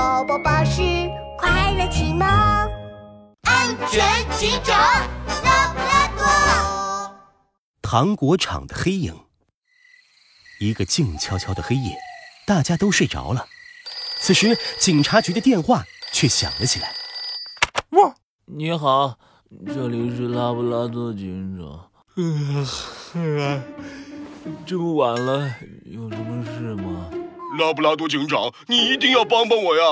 宝宝巴士快乐启蒙，安全警长拉布拉多。糖果厂的黑影，一个静悄悄的黑夜，大家都睡着了。此时，警察局的电话却响了起来。哇，你好，这里是拉布拉多警长。嗯，这么晚了，有什么事吗？拉布拉多警长，你一定要帮帮我呀！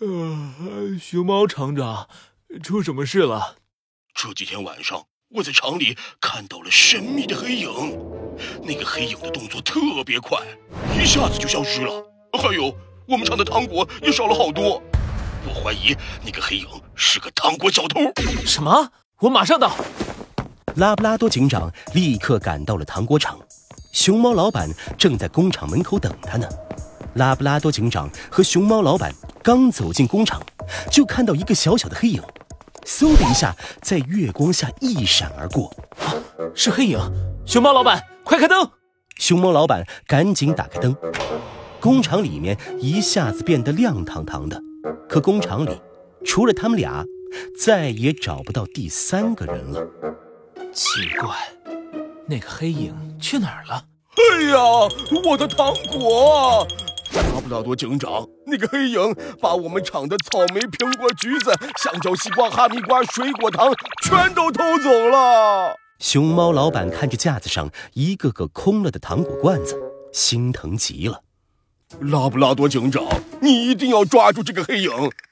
呃，熊猫厂长，出什么事了？这几天晚上，我在厂里看到了神秘的黑影，那个黑影的动作特别快，一下子就消失了。还有，我们厂的糖果也少了好多，我怀疑那个黑影是个糖果小偷。什么？我马上到。拉布拉多警长立刻赶到了糖果厂，熊猫老板正在工厂门口等他呢。拉布拉多警长和熊猫老板刚走进工厂，就看到一个小小的黑影，嗖的一下在月光下一闪而过。啊，是黑影！熊猫老板，快开灯！熊猫老板赶紧打开灯，工厂里面一下子变得亮堂堂的。可工厂里除了他们俩，再也找不到第三个人了。奇怪，那个黑影去哪儿了？哎呀，我的糖果！拉布拉多警长，那个黑影把我们厂的草莓、苹果、橘子、香蕉、西瓜、哈密瓜、水果糖全都偷走了。熊猫老板看着架子上一个个空了的糖果罐子，心疼极了。拉布拉多警长，你一定要抓住这个黑影，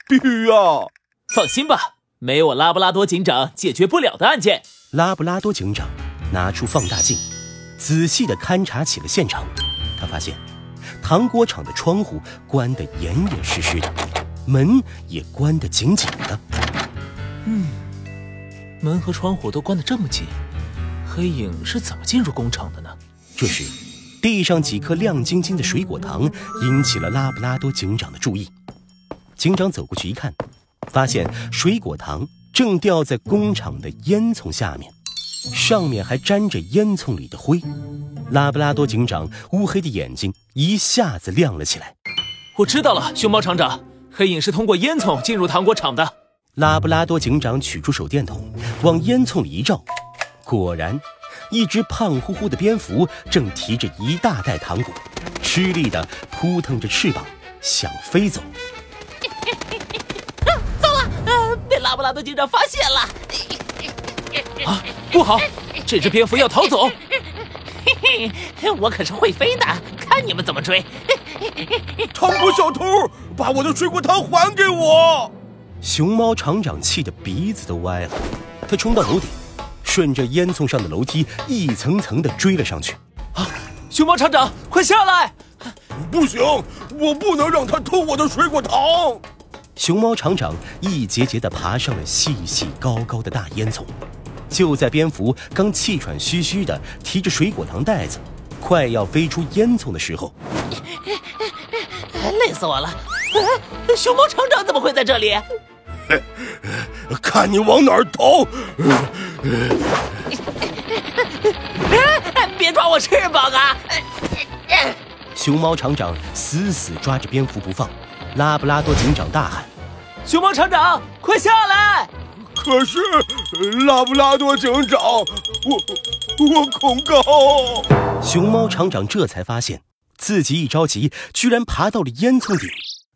必须啊！放心吧，没有我拉布拉多警长解决不了的案件。拉布拉多警长拿出放大镜，仔细地勘察起了现场。他发现。糖果厂的窗户关得严严实实的，门也关得紧紧的。嗯，门和窗户都关得这么紧，黑影是怎么进入工厂的呢？这时，地上几颗亮晶晶的水果糖引起了拉布拉多警长的注意。警长走过去一看，发现水果糖正掉在工厂的烟囱下面。上面还沾着烟囱里的灰，拉布拉多警长乌黑的眼睛一下子亮了起来。我知道了，熊猫厂长，黑影是通过烟囱进入糖果厂的。拉布拉多警长取出手电筒，往烟囱里一照，果然，一只胖乎乎的蝙蝠正提着一大袋糖果，吃力地扑腾着翅膀想飞走。糟了，呃，被拉布拉多警长发现了。啊，不好！这只蝙蝠要逃走。嘿嘿，我可是会飞的，看你们怎么追！糖果小偷，把我的水果糖还给我！熊猫厂长气得鼻子都歪了，他冲到楼顶，顺着烟囱上的楼梯一层层的追了上去。啊，熊猫厂长，快下来！不行，我不能让他偷我的水果糖。熊猫厂长一节节的爬上了细细高高的大烟囱。就在蝙蝠刚气喘吁吁的提着水果糖袋子，快要飞出烟囱的时候，累死我了！熊猫厂长怎么会在这里？看你往哪儿逃！别抓我翅膀啊！熊猫厂长死死抓着蝙蝠不放，拉布拉多警长大喊：“熊猫厂长，快下来！”可是，拉布拉多警长，我我恐高。熊猫厂长这才发现自己一着急，居然爬到了烟囱顶。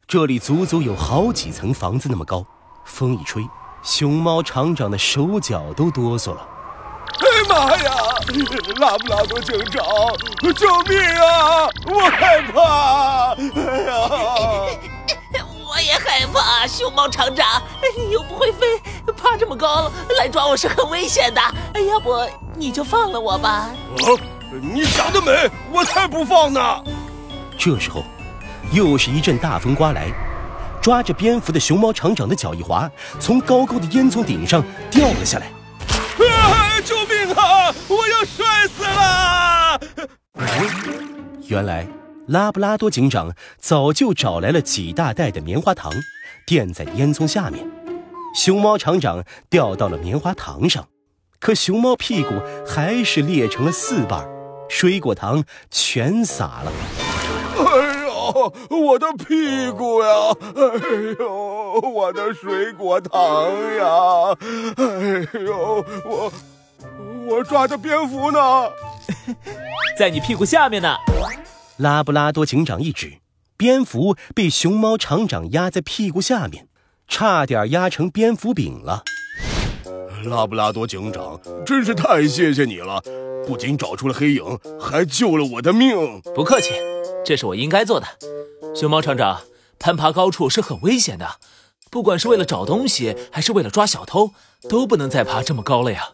这里足足有好几层房子那么高，风一吹，熊猫厂长的手脚都哆嗦了。哎妈呀！拉布拉多警长，救命啊！我害怕。哎呀！熊猫厂长你又不会飞，爬这么高来抓我是很危险的。要不你就放了我吧？啊，你想得美，我才不放呢！这时候，又是一阵大风刮来，抓着蝙蝠的熊猫厂长的脚一滑，从高高的烟囱顶上掉了下来。啊！救命啊！我要摔死了！原来。拉布拉多警长早就找来了几大袋的棉花糖，垫在烟囱下面。熊猫厂长掉到了棉花糖上，可熊猫屁股还是裂成了四瓣，水果糖全洒了。哎呀！呦，我的屁股呀！哎呦，我的水果糖呀！哎呦，我我抓的蝙蝠呢？在你屁股下面呢。拉布拉多警长一指，蝙蝠被熊猫厂长压在屁股下面，差点压成蝙蝠饼了。拉布拉多警长，真是太谢谢你了！不仅找出了黑影，还救了我的命。不客气，这是我应该做的。熊猫厂长，攀爬高处是很危险的，不管是为了找东西，还是为了抓小偷，都不能再爬这么高了呀。